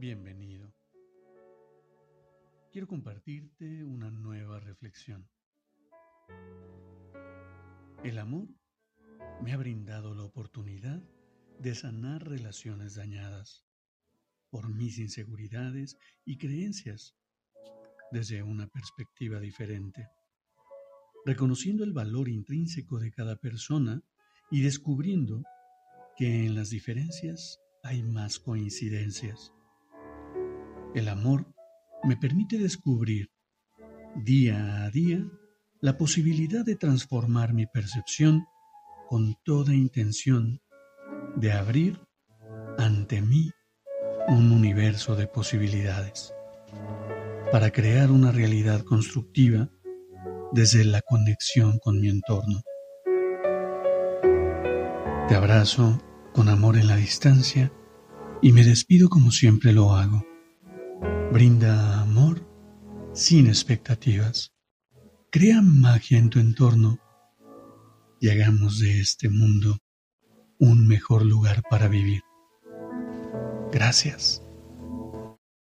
Bienvenido. Quiero compartirte una nueva reflexión. El amor me ha brindado la oportunidad de sanar relaciones dañadas por mis inseguridades y creencias desde una perspectiva diferente, reconociendo el valor intrínseco de cada persona y descubriendo que en las diferencias hay más coincidencias. El amor me permite descubrir día a día la posibilidad de transformar mi percepción con toda intención de abrir ante mí un universo de posibilidades para crear una realidad constructiva desde la conexión con mi entorno. Te abrazo con amor en la distancia y me despido como siempre lo hago Brinda amor sin expectativas. Crea magia en tu entorno y hagamos de este mundo un mejor lugar para vivir. Gracias.